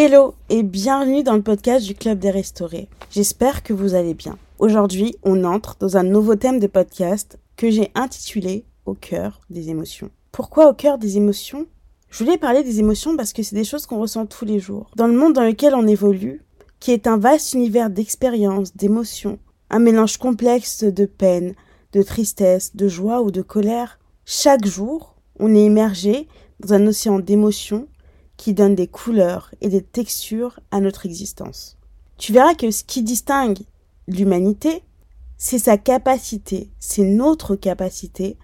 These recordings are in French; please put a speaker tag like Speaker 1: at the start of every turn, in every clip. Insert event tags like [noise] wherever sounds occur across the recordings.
Speaker 1: Hello et bienvenue dans le podcast du Club des Restaurés. J'espère que vous allez bien. Aujourd'hui, on entre dans un nouveau thème de podcast que j'ai intitulé Au cœur des émotions. Pourquoi au cœur des émotions? Je voulais parler des émotions parce que c'est des choses qu'on ressent tous les jours. Dans le monde dans lequel on évolue, qui est un vaste univers d'expériences, d'émotions, un mélange complexe de peine, de tristesse, de joie ou de colère, chaque jour, on est immergé dans un océan d'émotions qui donne des couleurs et des textures à notre existence. Tu verras que ce qui distingue l'humanité, c'est sa capacité, c'est notre capacité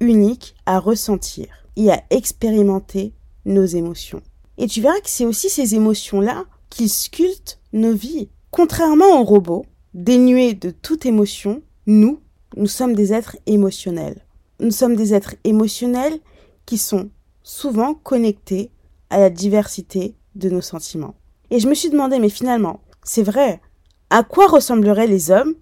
Speaker 1: unique à ressentir et à expérimenter nos émotions. Et tu verras que c'est aussi ces émotions-là qui sculptent nos vies. Contrairement aux robots, dénués de toute émotion, nous, nous sommes des êtres émotionnels. Nous sommes des êtres émotionnels qui sont souvent connectés à la diversité de nos sentiments. Et je me suis demandé, mais finalement, c'est vrai, à quoi ressembleraient les hommes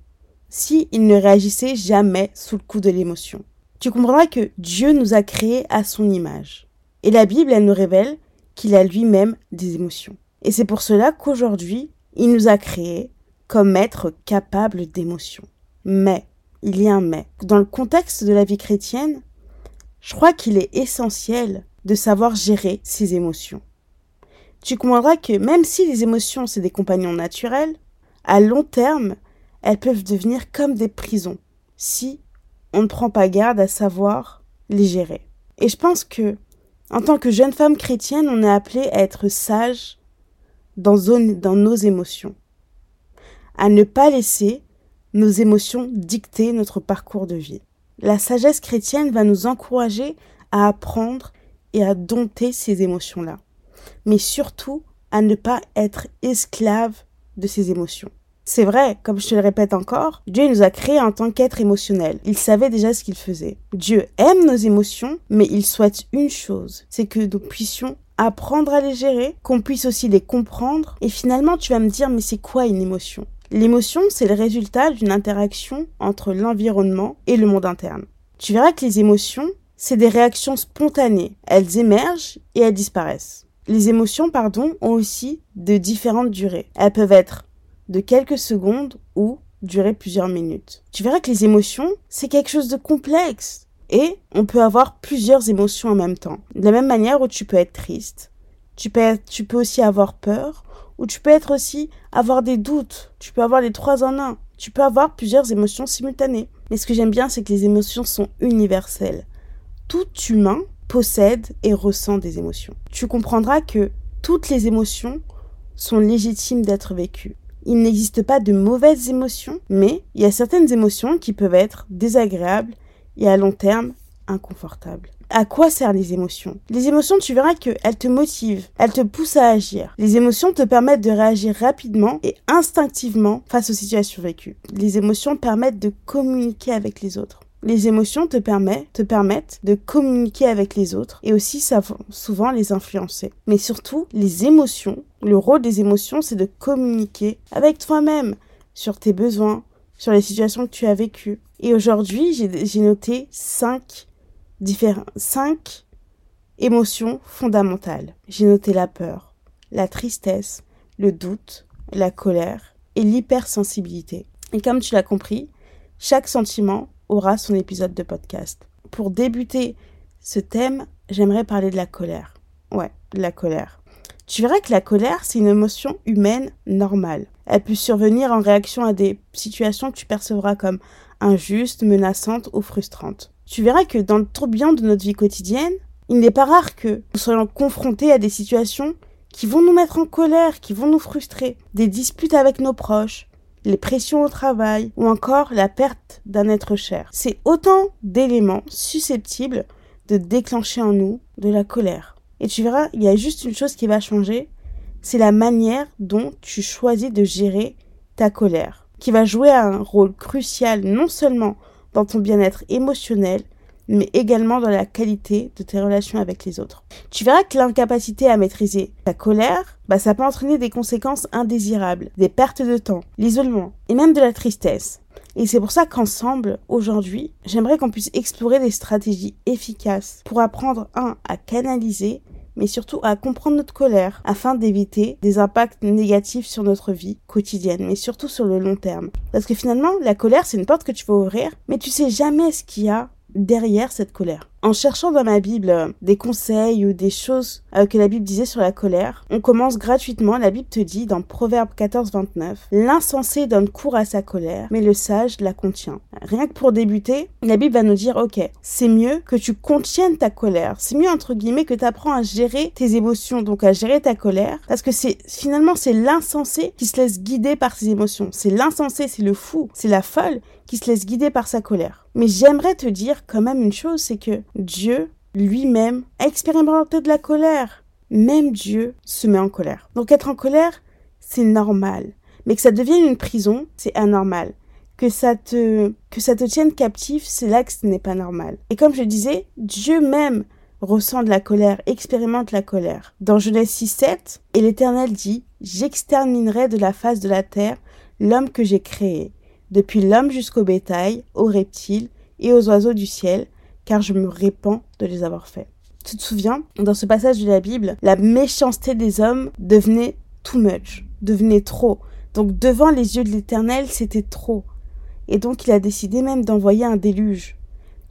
Speaker 1: s'ils ne réagissaient jamais sous le coup de l'émotion? Tu comprendras que Dieu nous a créés à son image. Et la Bible, elle nous révèle qu'il a lui-même des émotions. Et c'est pour cela qu'aujourd'hui, il nous a créés comme êtres capables d'émotions. Mais, il y a un mais. Dans le contexte de la vie chrétienne, je crois qu'il est essentiel de savoir gérer ses émotions. Tu comprendras que même si les émotions c'est des compagnons naturels, à long terme, elles peuvent devenir comme des prisons si on ne prend pas garde à savoir les gérer. Et je pense que, en tant que jeune femme chrétienne, on est appelé à être sage dans, dans nos émotions, à ne pas laisser nos émotions dicter notre parcours de vie. La sagesse chrétienne va nous encourager à apprendre et à dompter ces émotions-là. Mais surtout à ne pas être esclave de ces émotions. C'est vrai, comme je te le répète encore, Dieu nous a créés en tant qu'être émotionnel. Il savait déjà ce qu'il faisait. Dieu aime nos émotions, mais il souhaite une chose, c'est que nous puissions apprendre à les gérer, qu'on puisse aussi les comprendre. Et finalement, tu vas me dire, mais c'est quoi une émotion? L'émotion, c'est le résultat d'une interaction entre l'environnement et le monde interne. Tu verras que les émotions, c'est des réactions spontanées. Elles émergent et elles disparaissent. Les émotions, pardon, ont aussi de différentes durées. Elles peuvent être de quelques secondes ou durer plusieurs minutes. Tu verras que les émotions, c'est quelque chose de complexe. Et on peut avoir plusieurs émotions en même temps. De la même manière où tu peux être triste, tu peux, tu peux aussi avoir peur, ou tu peux être aussi avoir des doutes. Tu peux avoir les trois en un. Tu peux avoir plusieurs émotions simultanées. Mais ce que j'aime bien, c'est que les émotions sont universelles tout humain possède et ressent des émotions. Tu comprendras que toutes les émotions sont légitimes d'être vécues. Il n'existe pas de mauvaises émotions, mais il y a certaines émotions qui peuvent être désagréables et à long terme inconfortables. À quoi servent les émotions? Les émotions, tu verras qu'elles te motivent, elles te poussent à agir. Les émotions te permettent de réagir rapidement et instinctivement face aux situations vécues. Les émotions permettent de communiquer avec les autres. Les émotions te, permettent, te permettent de communiquer avec les autres et aussi souvent les influencer. Mais surtout, les émotions, le rôle des émotions, c'est de communiquer avec toi-même sur tes besoins, sur les situations que tu as vécues. Et aujourd'hui, j'ai noté cinq, cinq émotions fondamentales. J'ai noté la peur, la tristesse, le doute, la colère et l'hypersensibilité. Et comme tu l'as compris, chaque sentiment aura son épisode de podcast. Pour débuter ce thème, j'aimerais parler de la colère. Ouais, de la colère. Tu verras que la colère, c'est une émotion humaine normale. Elle peut survenir en réaction à des situations que tu percevras comme injustes, menaçantes ou frustrantes. Tu verras que dans le tourbillon de notre vie quotidienne, il n'est pas rare que nous soyons confrontés à des situations qui vont nous mettre en colère, qui vont nous frustrer. Des disputes avec nos proches, les pressions au travail ou encore la perte d'un être cher. C'est autant d'éléments susceptibles de déclencher en nous de la colère. Et tu verras, il y a juste une chose qui va changer, c'est la manière dont tu choisis de gérer ta colère, qui va jouer un rôle crucial non seulement dans ton bien-être émotionnel, mais également dans la qualité de tes relations avec les autres. Tu verras que l'incapacité à maîtriser ta colère, bah, ça peut entraîner des conséquences indésirables, des pertes de temps, l'isolement et même de la tristesse. Et c'est pour ça qu'ensemble, aujourd'hui, j'aimerais qu'on puisse explorer des stratégies efficaces pour apprendre, un, à canaliser, mais surtout à comprendre notre colère afin d'éviter des impacts négatifs sur notre vie quotidienne, mais surtout sur le long terme. Parce que finalement, la colère, c'est une porte que tu vas ouvrir, mais tu sais jamais ce qu'il y a derrière cette colère. En cherchant dans ma Bible euh, des conseils ou des choses euh, que la Bible disait sur la colère, on commence gratuitement. La Bible te dit dans Proverbe 14, 29, l'insensé donne cours à sa colère, mais le sage la contient. Rien que pour débuter, la Bible va nous dire, ok, c'est mieux que tu contiennes ta colère. C'est mieux, entre guillemets, que tu apprends à gérer tes émotions, donc à gérer ta colère, parce que c'est, finalement, c'est l'insensé qui se laisse guider par ses émotions. C'est l'insensé, c'est le fou, c'est la folle qui se laisse guider par sa colère. Mais j'aimerais te dire quand même une chose, c'est que Dieu lui-même a expérimenté de la colère. Même Dieu se met en colère. Donc être en colère, c'est normal. Mais que ça devienne une prison, c'est anormal. Que ça te, que ça te tienne captif, c'est là que ce n'est pas normal. Et comme je disais, Dieu même ressent de la colère, expérimente la colère. Dans Genèse 6, 7, et l'Éternel dit, j'exterminerai de la face de la terre l'homme que j'ai créé, depuis l'homme jusqu'au bétail, aux reptiles et aux oiseaux du ciel, car je me répands de les avoir faits. Tu te souviens, dans ce passage de la Bible, la méchanceté des hommes devenait too much, devenait trop. Donc devant les yeux de l'Éternel, c'était trop. Et donc il a décidé même d'envoyer un déluge.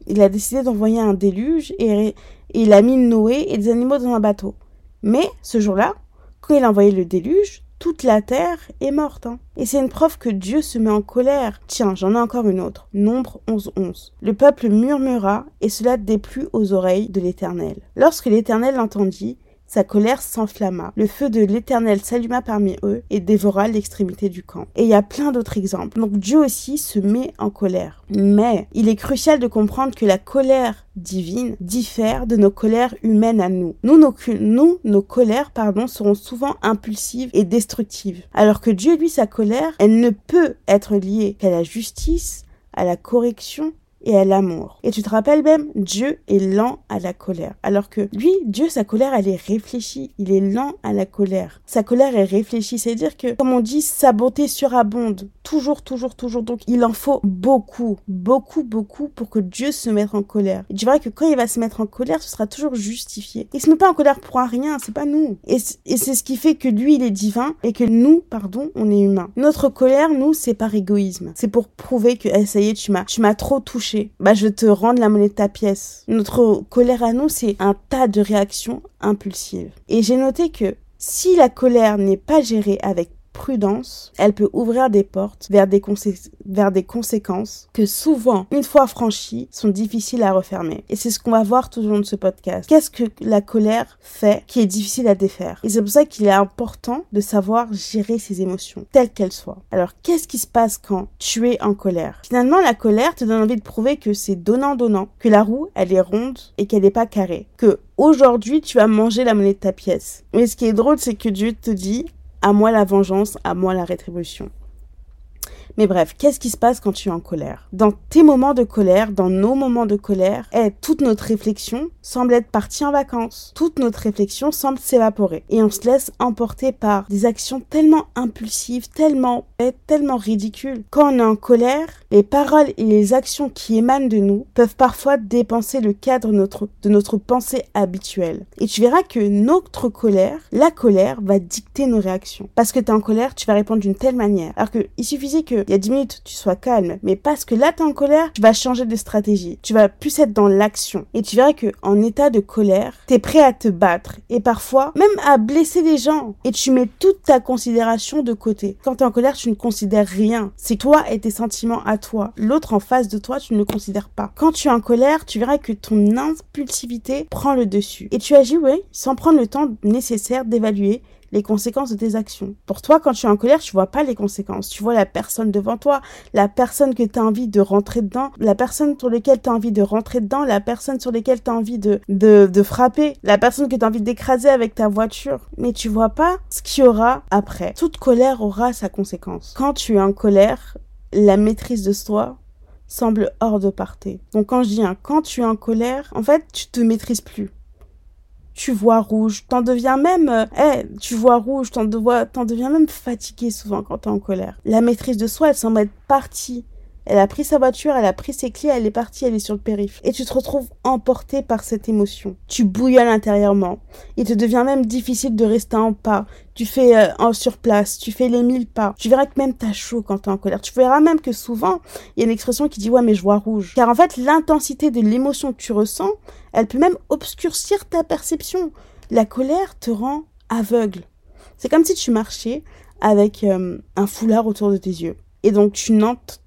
Speaker 1: Il a décidé d'envoyer un déluge et, il a mis Noé et des animaux dans un bateau. Mais ce jour-là, quand il a envoyé le déluge, toute la terre est morte. Hein. Et c'est une preuve que Dieu se met en colère. Tiens, j'en ai encore une autre. Nombre 11, 11. Le peuple murmura, et cela déplut aux oreilles de l'Éternel. Lorsque l'Éternel l'entendit, sa colère s'enflamma. Le feu de l'Éternel s'alluma parmi eux et dévora l'extrémité du camp. Et il y a plein d'autres exemples. Donc Dieu aussi se met en colère. Mais il est crucial de comprendre que la colère divine diffère de nos colères humaines à nous. Nous, nos, nous, nos colères, pardon, seront souvent impulsives et destructives. Alors que Dieu, lui, sa colère, elle ne peut être liée qu'à la justice, à la correction et à l'amour. Et tu te rappelles même, Dieu est lent à la colère. Alors que lui, Dieu, sa colère, elle est réfléchie. Il est lent à la colère. Sa colère est réfléchie. C'est-à-dire que, comme on dit, sa bonté surabonde. Toujours, toujours, toujours. Donc, il en faut beaucoup, beaucoup, beaucoup pour que Dieu se mette en colère. Et tu verras que quand il va se mettre en colère, ce sera toujours justifié. Il se met pas en colère pour un rien, c'est pas nous. Et c'est ce qui fait que lui, il est divin et que nous, pardon, on est humain. Notre colère, nous, c'est par égoïsme. C'est pour prouver que, eh, ça y est, tu m'as, tu m'as trop touché bah, je vais te rendre la monnaie de ta pièce. Notre colère à nous, c'est un tas de réactions impulsives. Et j'ai noté que si la colère n'est pas gérée avec prudence, elle peut ouvrir des portes vers des, conséquences que souvent, une fois franchies, sont difficiles à refermer. Et c'est ce qu'on va voir tout au long de ce podcast. Qu'est-ce que la colère fait qui est difficile à défaire? Et c'est pour ça qu'il est important de savoir gérer ses émotions, telles qu'elles soient. Alors, qu'est-ce qui se passe quand tu es en colère? Finalement, la colère te donne envie de prouver que c'est donnant-donnant, que la roue, elle est ronde et qu'elle n'est pas carrée, que aujourd'hui tu vas manger la monnaie de ta pièce. Mais ce qui est drôle, c'est que Dieu te dit, à moi la vengeance, à moi la rétribution. Mais bref, qu'est-ce qui se passe quand tu es en colère? Dans tes moments de colère, dans nos moments de colère, eh, toute notre réflexion semble être partie en vacances. Toute notre réflexion semble s'évaporer. Et on se laisse emporter par des actions tellement impulsives, tellement bêtes, tellement ridicules. Quand on est en colère, les paroles et les actions qui émanent de nous peuvent parfois dépenser le cadre de notre, pensée habituelle. Et tu verras que notre colère, la colère, va dicter nos réactions. Parce que tu es en colère, tu vas répondre d'une telle manière. Alors que il suffisait que il y a 10 minutes, tu sois calme. Mais parce que là, tu es en colère, tu vas changer de stratégie. Tu vas plus être dans l'action. Et tu verras que en état de colère, tu es prêt à te battre. Et parfois, même à blesser les gens. Et tu mets toute ta considération de côté. Quand tu es en colère, tu ne considères rien. C'est toi et tes sentiments à toi. L'autre en face de toi, tu ne le considères pas. Quand tu es en colère, tu verras que ton impulsivité prend le dessus. Et tu agis, oui, sans prendre le temps nécessaire d'évaluer les conséquences de tes actions. Pour toi, quand tu es en colère, tu vois pas les conséquences. Tu vois la personne devant toi, la personne que tu as envie de rentrer dedans, la personne sur laquelle tu as envie de rentrer dedans, la personne sur laquelle tu as envie de, de, de frapper, la personne que tu as envie d'écraser avec ta voiture. Mais tu vois pas ce qu'il y aura après. Toute colère aura sa conséquence. Quand tu es en colère, la maîtrise de soi semble hors de portée. Donc quand je dis quand tu es en colère, en fait, tu te maîtrises plus tu vois rouge, t'en deviens même, eh, tu vois rouge, t'en, t'en deviens même fatigué souvent quand t'es en colère. La maîtrise de soi, elle semble être partie Elle a pris sa voiture, elle a pris ses clés, elle est partie, elle est sur le périph. Et tu te retrouves emporté par cette émotion. Tu bouillonnes intérieurement. Il te devient même difficile de rester en pas. Tu fais euh, en sur place, tu fais les mille pas. Tu verras que même t'as chaud quand t'es en colère. Tu verras même que souvent, il y a une expression qui dit ouais mais je vois rouge. Car en fait, l'intensité de l'émotion que tu ressens, elle peut même obscurcir ta perception. La colère te rend aveugle. C'est comme si tu marchais avec euh, un foulard autour de tes yeux. Et donc tu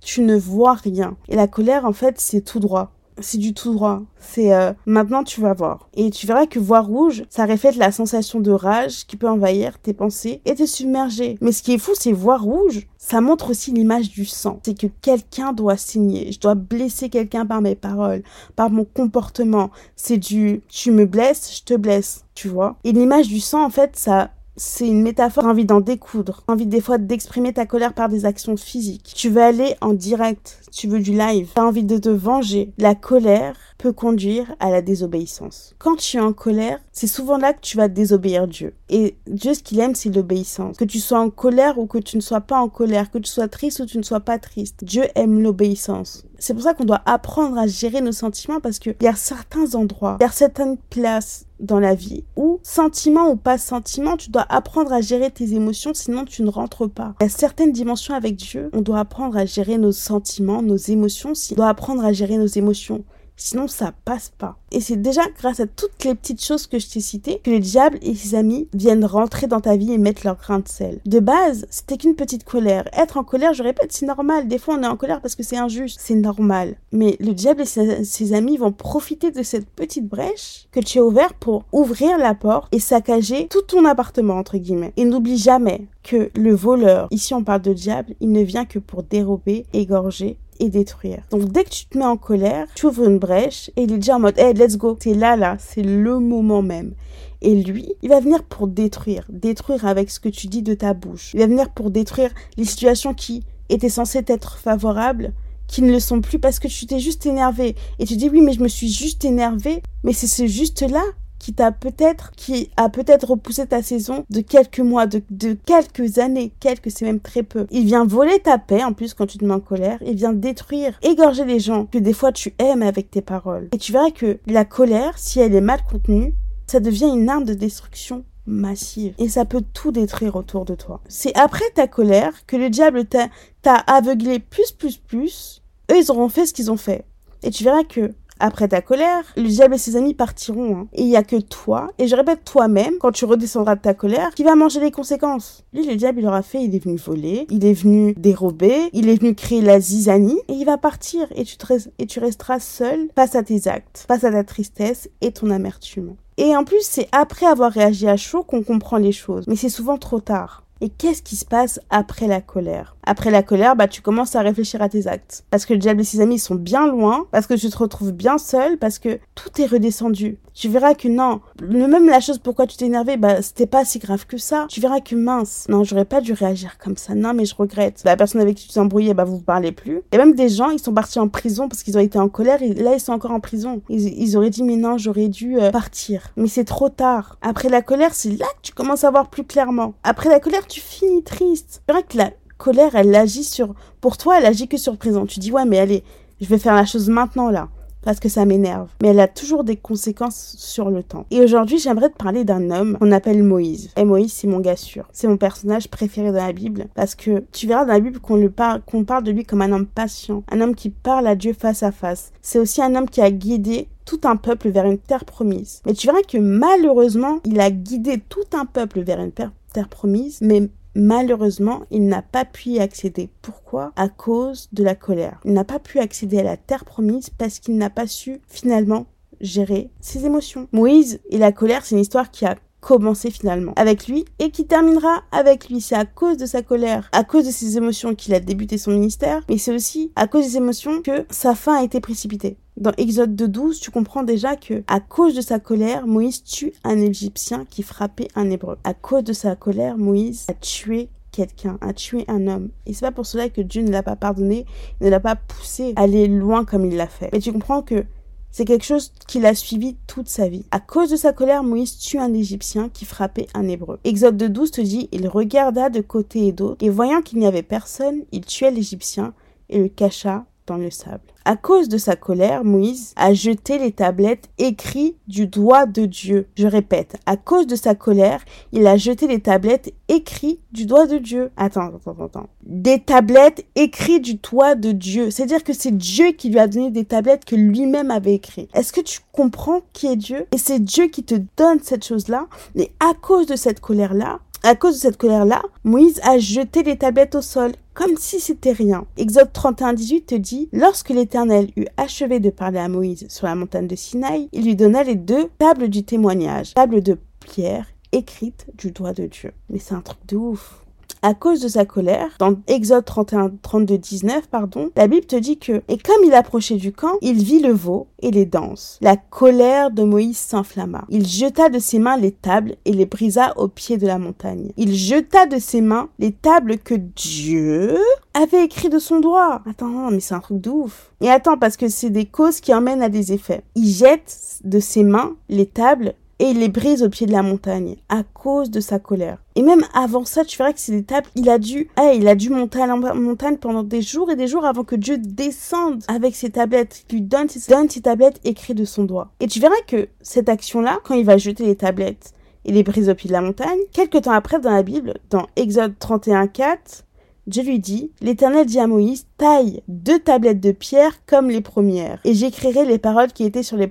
Speaker 1: tu ne vois rien. Et la colère, en fait, c'est tout droit. C'est du tout droit. C'est euh, maintenant tu vas voir. Et tu verras que voir rouge, ça reflète la sensation de rage qui peut envahir tes pensées et te submerger. Mais ce qui est fou, c'est voir rouge. Ça montre aussi l'image du sang. C'est que quelqu'un doit signer. Je dois blesser quelqu'un par mes paroles, par mon comportement. C'est du tu me blesses, je te blesse. Tu vois? Et l'image du sang, en fait, ça c'est une métaphore, envie d'en découdre, envie des fois d'exprimer ta colère par des actions physiques. Tu veux aller en direct, tu veux du live, tu as envie de te venger. La colère peut conduire à la désobéissance. Quand tu es en colère, c'est souvent là que tu vas désobéir Dieu. Et Dieu, ce qu'il aime, c'est l'obéissance. Que tu sois en colère ou que tu ne sois pas en colère, que tu sois triste ou que tu ne sois pas triste, Dieu aime l'obéissance. C'est pour ça qu'on doit apprendre à gérer nos sentiments parce qu'il y a certains endroits, il y a certaines places dans la vie où, sentiment ou pas sentiment, tu dois apprendre à gérer tes émotions, sinon tu ne rentres pas. Il y a certaines dimensions avec Dieu, on doit apprendre à gérer nos sentiments, nos émotions, on doit apprendre à gérer nos émotions. Sinon, ça passe pas. Et c'est déjà grâce à toutes les petites choses que je t'ai citées que le diable et ses amis viennent rentrer dans ta vie et mettre leur grain de sel. De base, c'était qu'une petite colère. Être en colère, je répète, c'est normal. Des fois, on est en colère parce que c'est injuste. C'est normal. Mais le diable et ses, amis vont profiter de cette petite brèche que tu as ouverte pour ouvrir la porte et saccager tout ton appartement, entre guillemets. Et n'oublie jamais que le voleur, ici on parle de diable, il ne vient que pour dérober, égorger et détruire. Donc dès que tu te mets en colère, tu ouvres une brèche et il est déjà en mode hey let's go, c'est là là, c'est le moment même. Et lui, il va venir pour détruire, détruire avec ce que tu dis de ta bouche. Il va venir pour détruire les situations qui étaient censées être favorables, qui ne le sont plus parce que tu t'es juste énervé. Et tu dis oui mais je me suis juste énervé, mais c'est ce juste là qui t'a peut-être, qui a peut-être repoussé ta saison de quelques mois, de, de quelques années, quelques, c'est même très peu. Il vient voler ta paix, en plus, quand tu te mets en colère. Il vient détruire, égorger les gens que des fois tu aimes avec tes paroles. Et tu verras que la colère, si elle est mal contenue, ça devient une arme de destruction massive. Et ça peut tout détruire autour de toi. C'est après ta colère que le diable t'a aveuglé plus, plus, plus. Eux, ils auront fait ce qu'ils ont fait. Et tu verras que après ta colère, le diable et ses amis partiront. Hein. Et il y a que toi, et je répète toi-même, quand tu redescendras de ta colère, qui va manger les conséquences. Lui, le diable, il aura fait, il est venu voler, il est venu dérober, il est venu créer la zizanie, et il va partir. Et tu, et tu resteras seul face à tes actes, face à ta tristesse et ton amertume. Et en plus, c'est après avoir réagi à chaud qu'on comprend les choses. Mais c'est souvent trop tard. Et qu'est-ce qui se passe après la colère? Après la colère, bah tu commences à réfléchir à tes actes. Parce que le diable et ses amis sont bien loin, parce que tu te retrouves bien seul, parce que tout est redescendu. Tu verras que non, même la chose pourquoi tu t'es énervé, bah c'était pas si grave que ça. Tu verras que mince, non, j'aurais pas dû réagir comme ça. Non, mais je regrette. La personne avec qui tu t'es embrouillé, bah vous vous parlez plus. Et même des gens, ils sont partis en prison parce qu'ils ont été en colère et là ils sont encore en prison. Ils, auraient dit mais non, j'aurais dû euh, partir. Mais c'est trop tard. Après la colère, c'est là que tu commences à voir plus clairement. Après la colère, tu finis triste. C'est vrai que la colère, elle agit sur, pour toi, elle agit que sur le présent. Tu dis ouais, mais allez, je vais faire la chose maintenant là parce que ça m'énerve. Mais elle a toujours des conséquences sur le temps. Et aujourd'hui, j'aimerais te parler d'un homme qu'on appelle Moïse. Et Moïse, c'est mon gars sûr. C'est mon personnage préféré dans la Bible parce que tu verras dans la Bible qu'on parle, de lui comme un homme patient, un homme qui parle à Dieu face à face. C'est aussi un homme qui a guidé tout un peuple vers une terre promise. Mais tu verras que malheureusement, il a guidé tout un peuple vers une terre, terre promise, mais Malheureusement, il n'a pas pu y accéder. Pourquoi? À cause de la colère. Il n'a pas pu accéder à la terre promise parce qu'il n'a pas su finalement gérer ses émotions. Moïse et la colère, c'est une histoire qui a commencé finalement avec lui et qui terminera avec lui. C'est à cause de sa colère, à cause de ses émotions qu'il a débuté son ministère, mais c'est aussi à cause des émotions que sa fin a été précipitée. Dans Exode 2.12, tu comprends déjà que, à cause de sa colère, Moïse tue un Égyptien qui frappait un Hébreu. À cause de sa colère, Moïse a tué quelqu'un, a tué un homme. Et c'est pas pour cela que Dieu ne l'a pas pardonné, ne l'a pas poussé à aller loin comme il l'a fait. Mais tu comprends que c'est quelque chose qu'il a suivi toute sa vie. À cause de sa colère, Moïse tue un Égyptien qui frappait un Hébreu. Exode 2.12 te dit, il regarda de côté et d'autre, et voyant qu'il n'y avait personne, il tua l'Égyptien et le cacha dans le sable. À cause de sa colère, Moïse a jeté les tablettes écrites du doigt de Dieu. Je répète, à cause de sa colère, il a jeté les tablettes écrites du doigt de Dieu. Attends, attends, attends. Des tablettes écrites du doigt de Dieu. C'est-à-dire que c'est Dieu qui lui a donné des tablettes que lui-même avait écrites. Est-ce que tu comprends qui est Dieu? Et c'est Dieu qui te donne cette chose-là. Mais à cause de cette colère-là, à cause de cette colère-là, Moïse a jeté les tablettes au sol, comme si c'était rien. Exode 31, 18 te dit, lorsque l'Éternel eut achevé de parler à Moïse sur la montagne de Sinaï, il lui donna les deux tables du témoignage, tables de pierre écrites du doigt de Dieu. Mais c'est un truc de ouf à cause de sa colère, dans Exode 31, 32, 19, pardon, la Bible te dit que, et comme il approchait du camp, il vit le veau et les danses. La colère de Moïse s'enflamma. Il jeta de ses mains les tables et les brisa au pied de la montagne. Il jeta de ses mains les tables que Dieu avait écrit de son doigt. Attends, mais c'est un truc de ouf. Et attends, parce que c'est des causes qui emmènent à des effets. Il jette de ses mains les tables et il les brise au pied de la montagne à cause de sa colère. Et même avant ça, tu verras que c'est des il a dû, hey, il a dû monter à la montagne pendant des jours et des jours avant que Dieu descende avec ses tablettes, lui donne ses, tablettes écrites de son doigt. Et tu verras que cette action-là, quand il va jeter les tablettes et les brise au pied de la montagne, quelques temps après dans la Bible, dans Exode 31, 4, Dieu lui dit, l'Éternel dit à Moïse, taille deux tablettes de pierre comme les premières, et j'écrirai les paroles qui étaient sur les,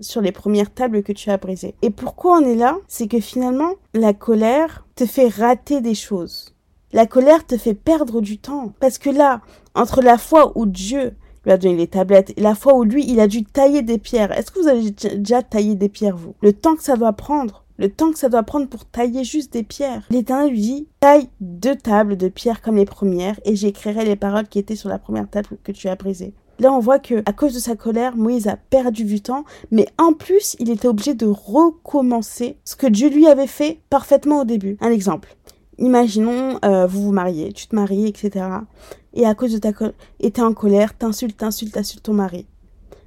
Speaker 1: sur les premières tables que tu as brisées. Et pourquoi on est là? C'est que finalement, la colère te fait rater des choses. La colère te fait perdre du temps. Parce que là, entre la fois où Dieu lui a donné les tablettes et la fois où lui, il a dû tailler des pierres, est-ce que vous avez déjà taillé des pierres, vous? Le temps que ça doit prendre le temps que ça doit prendre pour tailler juste des pierres. L'Éternel lui dit, taille deux tables de pierre comme les premières, et j'écrirai les paroles qui étaient sur la première table que tu as brisée. Là, on voit que, à cause de sa colère, Moïse a perdu du temps, mais en plus, il était obligé de recommencer ce que Dieu lui avait fait parfaitement au début. Un exemple. Imaginons, euh, vous vous mariez, tu te maries, etc. Et à cause de ta colère, et t'es en colère, t'insultes, t'insultes, t'insultes ton mari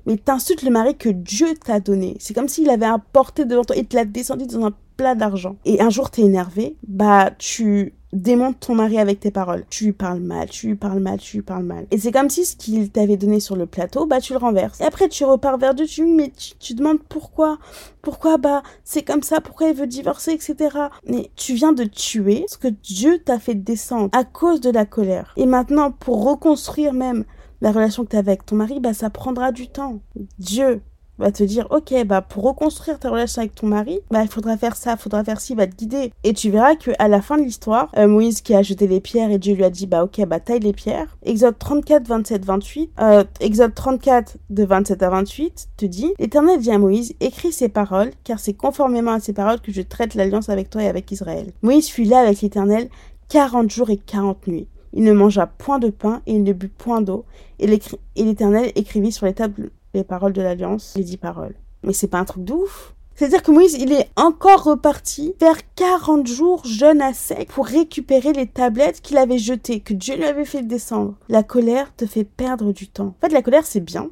Speaker 1: mais t'insultes le mari que Dieu t'a donné. C'est comme s'il avait apporté devant toi et te l'a descendu dans un plat d'argent. Et un jour t'es énervé, bah tu démontes ton mari avec tes paroles. Tu lui parles mal, tu lui parles mal, tu lui parles mal. Et c'est comme si ce qu'il t'avait donné sur le plateau, bah tu le renverses. Et après tu repars vers Dieu, tu mais tu, tu demandes pourquoi, pourquoi bah c'est comme ça, pourquoi il veut divorcer, etc. Mais tu viens de tuer ce que Dieu t'a fait descendre à cause de la colère. Et maintenant pour reconstruire même la relation que tu as avec ton mari, bah, ça prendra du temps. Dieu va te dire, ok, bah, pour reconstruire ta relation avec ton mari, bah, il faudra faire ça, il faudra faire ci, va te guider. Et tu verras que à la fin de l'histoire, euh, Moïse qui a jeté les pierres et Dieu lui a dit, bah, ok, bah, taille les pierres. Exode 34, 27, 28, euh, Exode 34 de 27 à 28 te dit, l'Éternel dit à Moïse, écris ces paroles, car c'est conformément à ces paroles que je traite l'alliance avec toi et avec Israël. Moïse fut là avec l'Éternel 40 jours et 40 nuits. Il ne mangea point de pain et il ne but point d'eau. Et l'Éternel écrivit sur les tables les paroles de l'Alliance, les dix paroles. Mais c'est pas un truc de ouf. C'est-à-dire que Moïse, il est encore reparti faire 40 jours jeûne à sec pour récupérer les tablettes qu'il avait jetées, que Dieu lui avait fait descendre. La colère te fait perdre du temps. En fait, la colère, c'est bien.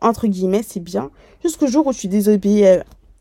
Speaker 1: Entre guillemets, c'est bien. Jusqu'au jour où tu désobéis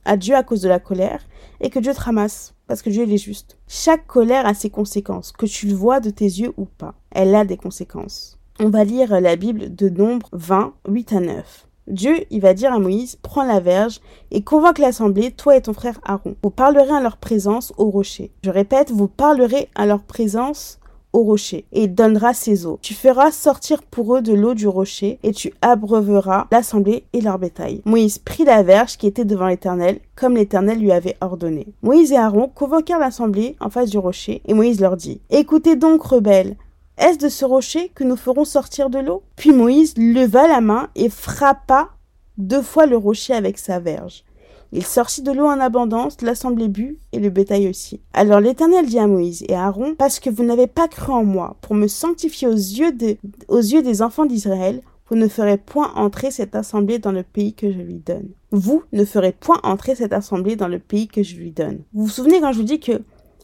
Speaker 1: à Dieu à cause de la colère et que Dieu te ramasse parce que Dieu il est juste. Chaque colère a ses conséquences, que tu le vois de tes yeux ou pas. Elle a des conséquences. On va lire la Bible de Nombre 20, 8 à 9. Dieu, il va dire à Moïse, prends la verge et convoque l'assemblée, toi et ton frère Aaron. Vous parlerez à leur présence au rocher. Je répète, vous parlerez à leur présence rocher, et donnera ses eaux. Tu feras sortir pour eux de l'eau du rocher, et tu abreuveras l'assemblée et leur bétail. Moïse prit la verge qui était devant l'Éternel, comme l'Éternel lui avait ordonné. Moïse et Aaron convoquèrent l'assemblée en face du rocher, et Moïse leur dit, Écoutez donc, rebelles, est-ce de ce rocher que nous ferons sortir de l'eau? Puis Moïse leva la main et frappa deux fois le rocher avec sa verge. Il sortit de l'eau en abondance, l'assemblée but, et le bétail aussi. Alors l'Éternel dit à Moïse et à Aaron, parce que vous n'avez pas cru en moi, pour me sanctifier aux yeux, des enfants d'Israël, vous ne ferez point entrer cette assemblée dans le pays que je lui donne. Vous ne ferez point entrer cette assemblée dans le pays que je lui donne. Vous vous souvenez quand je vous dis que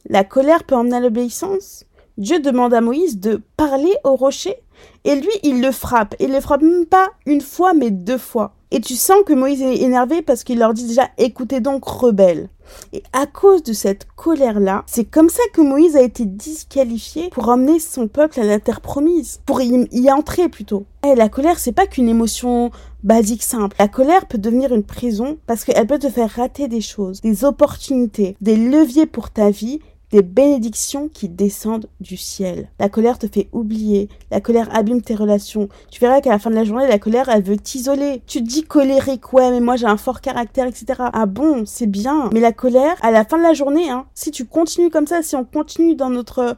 Speaker 1: la colère peut emmener à l'obéissance? Dieu demande à Moïse de parler au rocher et lui il le frappe. Il le frappe même pas une fois mais deux fois. Et tu sens que Moïse est énervé parce qu'il leur dit déjà écoutez donc rebelles. Et à cause de cette colère-là, c'est comme ça que Moïse a été disqualifié pour emmener son peuple à la terre promise, pour y, entrer plutôt. Et la colère, c'est pas qu'une émotion basique simple. La colère peut devenir une prison parce qu'elle peut te faire rater des choses, des opportunités, des leviers pour ta vie des bénédictions qui descendent du ciel. La colère te fait oublier, la colère abîme tes relations. Tu verras qu'à la fin de la journée, la colère, elle veut t'isoler. Tu te dis colérique, ouais, mais moi j'ai un fort caractère, etc. Ah bon, c'est bien. Mais la colère, à la fin de la journée, hein, si tu continues comme ça, si on continue dans notre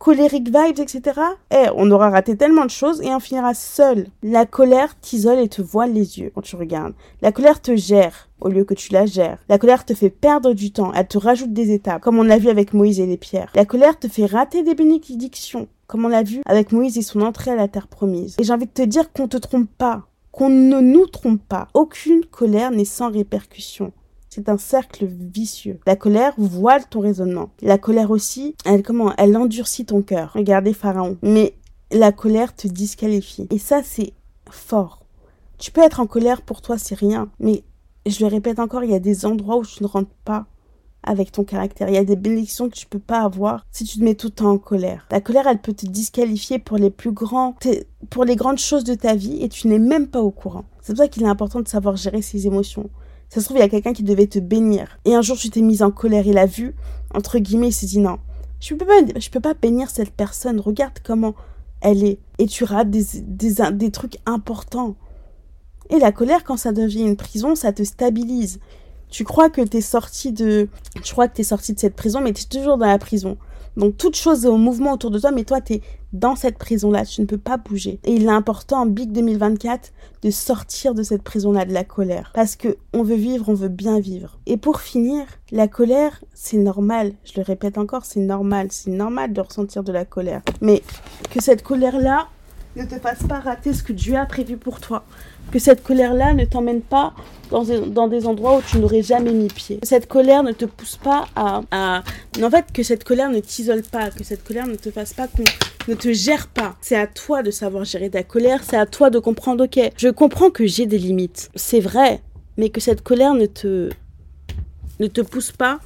Speaker 1: colérique vibes, etc. Eh, on aura raté tellement de choses et on finira seul. La colère t'isole et te voile les yeux quand tu regardes. La colère te gère au lieu que tu la gères. La colère te fait perdre du temps, elle te rajoute des étapes, comme on l'a vu avec Moïse et les pierres. La colère te fait rater des bénédictions, comme on l'a vu avec Moïse et son entrée à la terre promise. Et j'ai envie de te dire qu'on te trompe pas, qu'on ne nous trompe pas. Aucune colère n'est sans répercussion. C'est un cercle vicieux. La colère voile ton raisonnement. La colère aussi, elle comment Elle endurcit ton cœur. Regardez Pharaon. Mais la colère te disqualifie. Et ça, c'est fort. Tu peux être en colère pour toi, c'est rien. Mais je le répète encore, il y a des endroits où tu ne rentres pas avec ton caractère. Il y a des bénédictions que tu peux pas avoir si tu te mets tout le temps en colère. La colère, elle peut te disqualifier pour les plus grands, pour les grandes choses de ta vie et tu n'es même pas au courant. C'est pour ça qu'il est important de savoir gérer ses émotions. Ça se trouve, il y a quelqu'un qui devait te bénir. Et un jour, tu t'es mise en colère. Il a vu, entre guillemets, il s'est dit non. Je peux pas, je peux pas bénir cette personne. Regarde comment elle est. Et tu rates des, des, des trucs importants. Et la colère, quand ça devient une prison, ça te stabilise. Tu crois que t'es sorti de, tu crois que t'es sorti de cette prison, mais t'es toujours dans la prison. Donc toute chose est au mouvement autour de toi, mais toi, tu es dans cette prison-là, tu ne peux pas bouger. Et il est important en Big 2024 de sortir de cette prison-là, de la colère. Parce que on veut vivre, on veut bien vivre. Et pour finir, la colère, c'est normal. Je le répète encore, c'est normal. C'est normal de ressentir de la colère. Mais que cette colère-là ne te fasse pas rater ce que Dieu a prévu pour toi que cette colère-là ne t'emmène pas dans, des endroits où tu n'aurais jamais mis pied. Que cette colère ne te pousse pas à, à... En fait, que cette colère ne t'isole pas, que cette colère ne te fasse pas ne te gère pas. C'est à toi de savoir gérer ta colère, c'est à toi de comprendre, ok, je comprends que j'ai des limites. C'est vrai, mais que cette colère ne te ne te pousse pas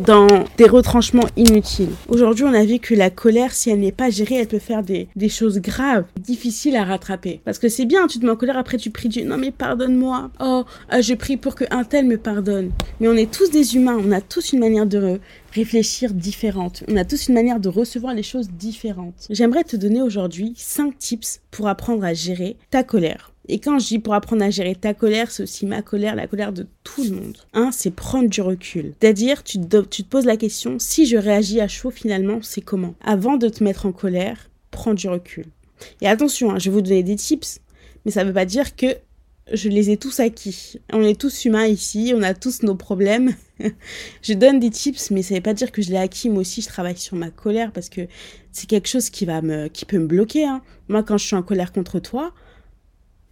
Speaker 1: dans des retranchements inutiles. Aujourd'hui, on a vu que la colère, si elle n'est pas gérée, elle peut faire des, choses graves, difficiles à rattraper. Parce que c'est bien, tu te mets en colère, après tu pries Dieu, non mais pardonne-moi. Oh, euh, je prie pour qu'un tel me pardonne. Mais on est tous des humains, on a tous une manière de réfléchir différente. On a tous une manière de recevoir les choses différentes. J'aimerais te donner aujourd'hui 5 tips pour apprendre à gérer ta colère. Et quand je dis pour apprendre à gérer ta colère, c'est aussi ma colère, la colère de tout le monde. Un, c'est prendre du recul. C'est-à-dire, tu, te poses la question, si je réagis à chaud, finalement, c'est comment? Avant de te mettre en colère, prends du recul. Et attention, hein, je vais vous donner des tips, mais ça ne veut pas dire que je les ai tous acquis. On est tous humains ici, on a tous nos problèmes. [laughs] je donne des tips, mais ça ne veut pas dire que je l'ai acquis. Moi aussi, je travaille sur ma colère parce que c'est quelque chose qui va me, qui peut me bloquer. Hein. Moi, quand je suis en colère contre toi,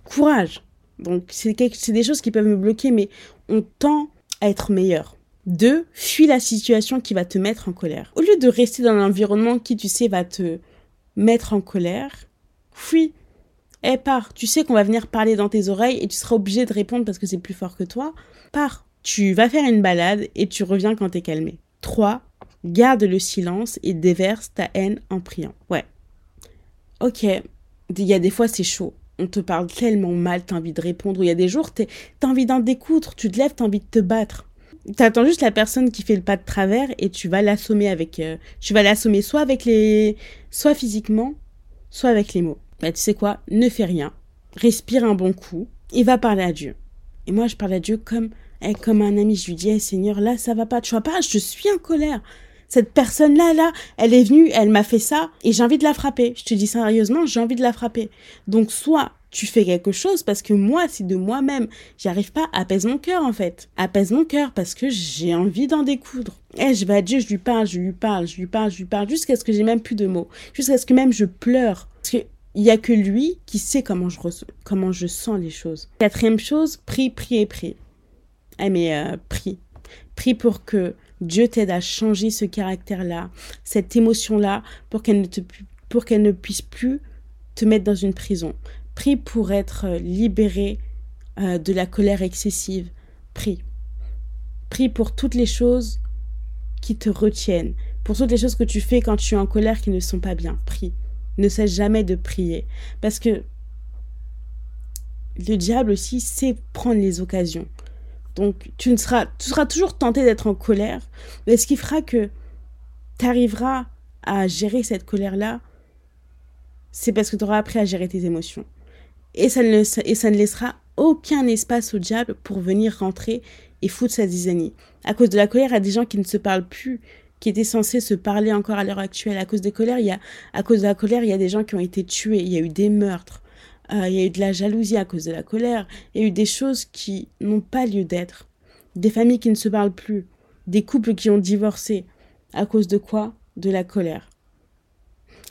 Speaker 1: courage. Donc, c'est des choses qui peuvent me bloquer, mais on tend à être meilleur. Deux, fuis la situation qui va te mettre en colère. Au lieu de rester dans un environnement qui, tu sais, va te mettre en colère, fuis. Eh, pars. Tu sais qu'on va venir parler dans tes oreilles et tu seras obligé de répondre parce que c'est plus fort que toi. Pars. Tu vas faire une balade et tu reviens quand t'es calmé. Trois, garde le silence et déverse ta haine en priant. Ouais. Ok. Il y a des fois, c'est chaud on te parle tellement mal, t'as envie de répondre. Il y a des jours, t'as envie d'en découdre, tu te lèves, t'as envie de te battre. T'attends juste la personne qui fait le pas de travers et tu vas l'assommer avec, euh, tu vas l'assommer soit avec les, soit physiquement, soit avec les mots. Bah, tu sais quoi, ne fais rien, respire un bon coup et va parler à Dieu. Et moi, je parle à Dieu comme, eh, comme un ami. Je lui dis, hey, Seigneur, là, ça va pas. Tu vois pas, je suis en colère cette personne-là, là, elle est venue, elle m'a fait ça, et j'ai envie de la frapper. Je te dis sérieusement, j'ai envie de la frapper. Donc, soit tu fais quelque chose parce que moi, c'est de moi-même. J'arrive pas, apaise mon cœur, en fait. Apaise mon cœur parce que j'ai envie d'en découdre. Eh, je vais à Dieu, je lui parle, je lui parle, je lui parle, je lui parle, jusqu'à ce que j'ai même plus de mots. Jusqu'à ce que même je pleure. Parce que il y a que lui qui sait comment je, comment je sens les choses. Quatrième chose, prie, prie et prie. Eh, mais euh, prie. Prie pour que Dieu t'aide à changer ce caractère-là, cette émotion-là, pour qu'elle ne, puisse plus te mettre dans une prison. Prie pour être libéré euh, de la colère excessive. Prie. Prie pour toutes les choses qui te retiennent, pour toutes les choses que tu fais quand tu es en colère qui ne sont pas bien. Prie. Ne cesse jamais de prier. Parce que le diable aussi sait prendre les occasions. Donc tu, ne seras, tu seras toujours tenté d'être en colère, mais ce qui fera que tu arriveras à gérer cette colère-là, c'est parce que tu auras appris à gérer tes émotions. Et ça, ne, et ça ne laissera aucun espace au diable pour venir rentrer et foutre sa zizanie. À cause de la colère, il y a des gens qui ne se parlent plus, qui étaient censés se parler encore à l'heure actuelle. À cause des colères, il y a, à cause de la colère, il y a des gens qui ont été tués, il y a eu des meurtres, euh, il y a eu de la jalousie à cause de la colère, il y a eu des choses qui n'ont pas lieu d'être. Des familles qui ne se parlent plus, des couples qui ont divorcé. À cause de quoi? De la colère.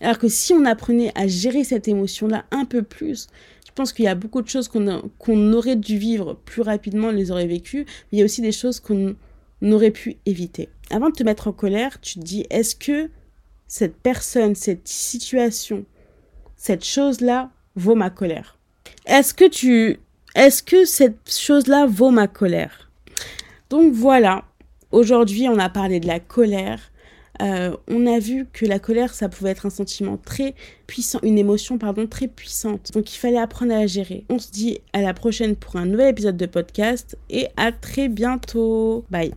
Speaker 1: Alors que si on apprenait à gérer cette émotion-là un peu plus, je pense qu'il y a beaucoup de choses qu'on aurait dû vivre plus rapidement, on les aurait vécues, mais il y a aussi des choses qu'on aurait pu éviter. Avant de te mettre en colère, tu te dis, est-ce que cette personne, cette situation, cette chose-là vaut ma colère Est-ce que tu... Est-ce que cette chose-là vaut ma colère? Donc voilà, aujourd'hui on a parlé de la colère, euh, on a vu que la colère, ça pouvait être un sentiment très puissant, une émotion, pardon, très puissante. Donc il fallait apprendre à la gérer. On se dit à la prochaine pour un nouvel épisode de podcast et à très bientôt. Bye.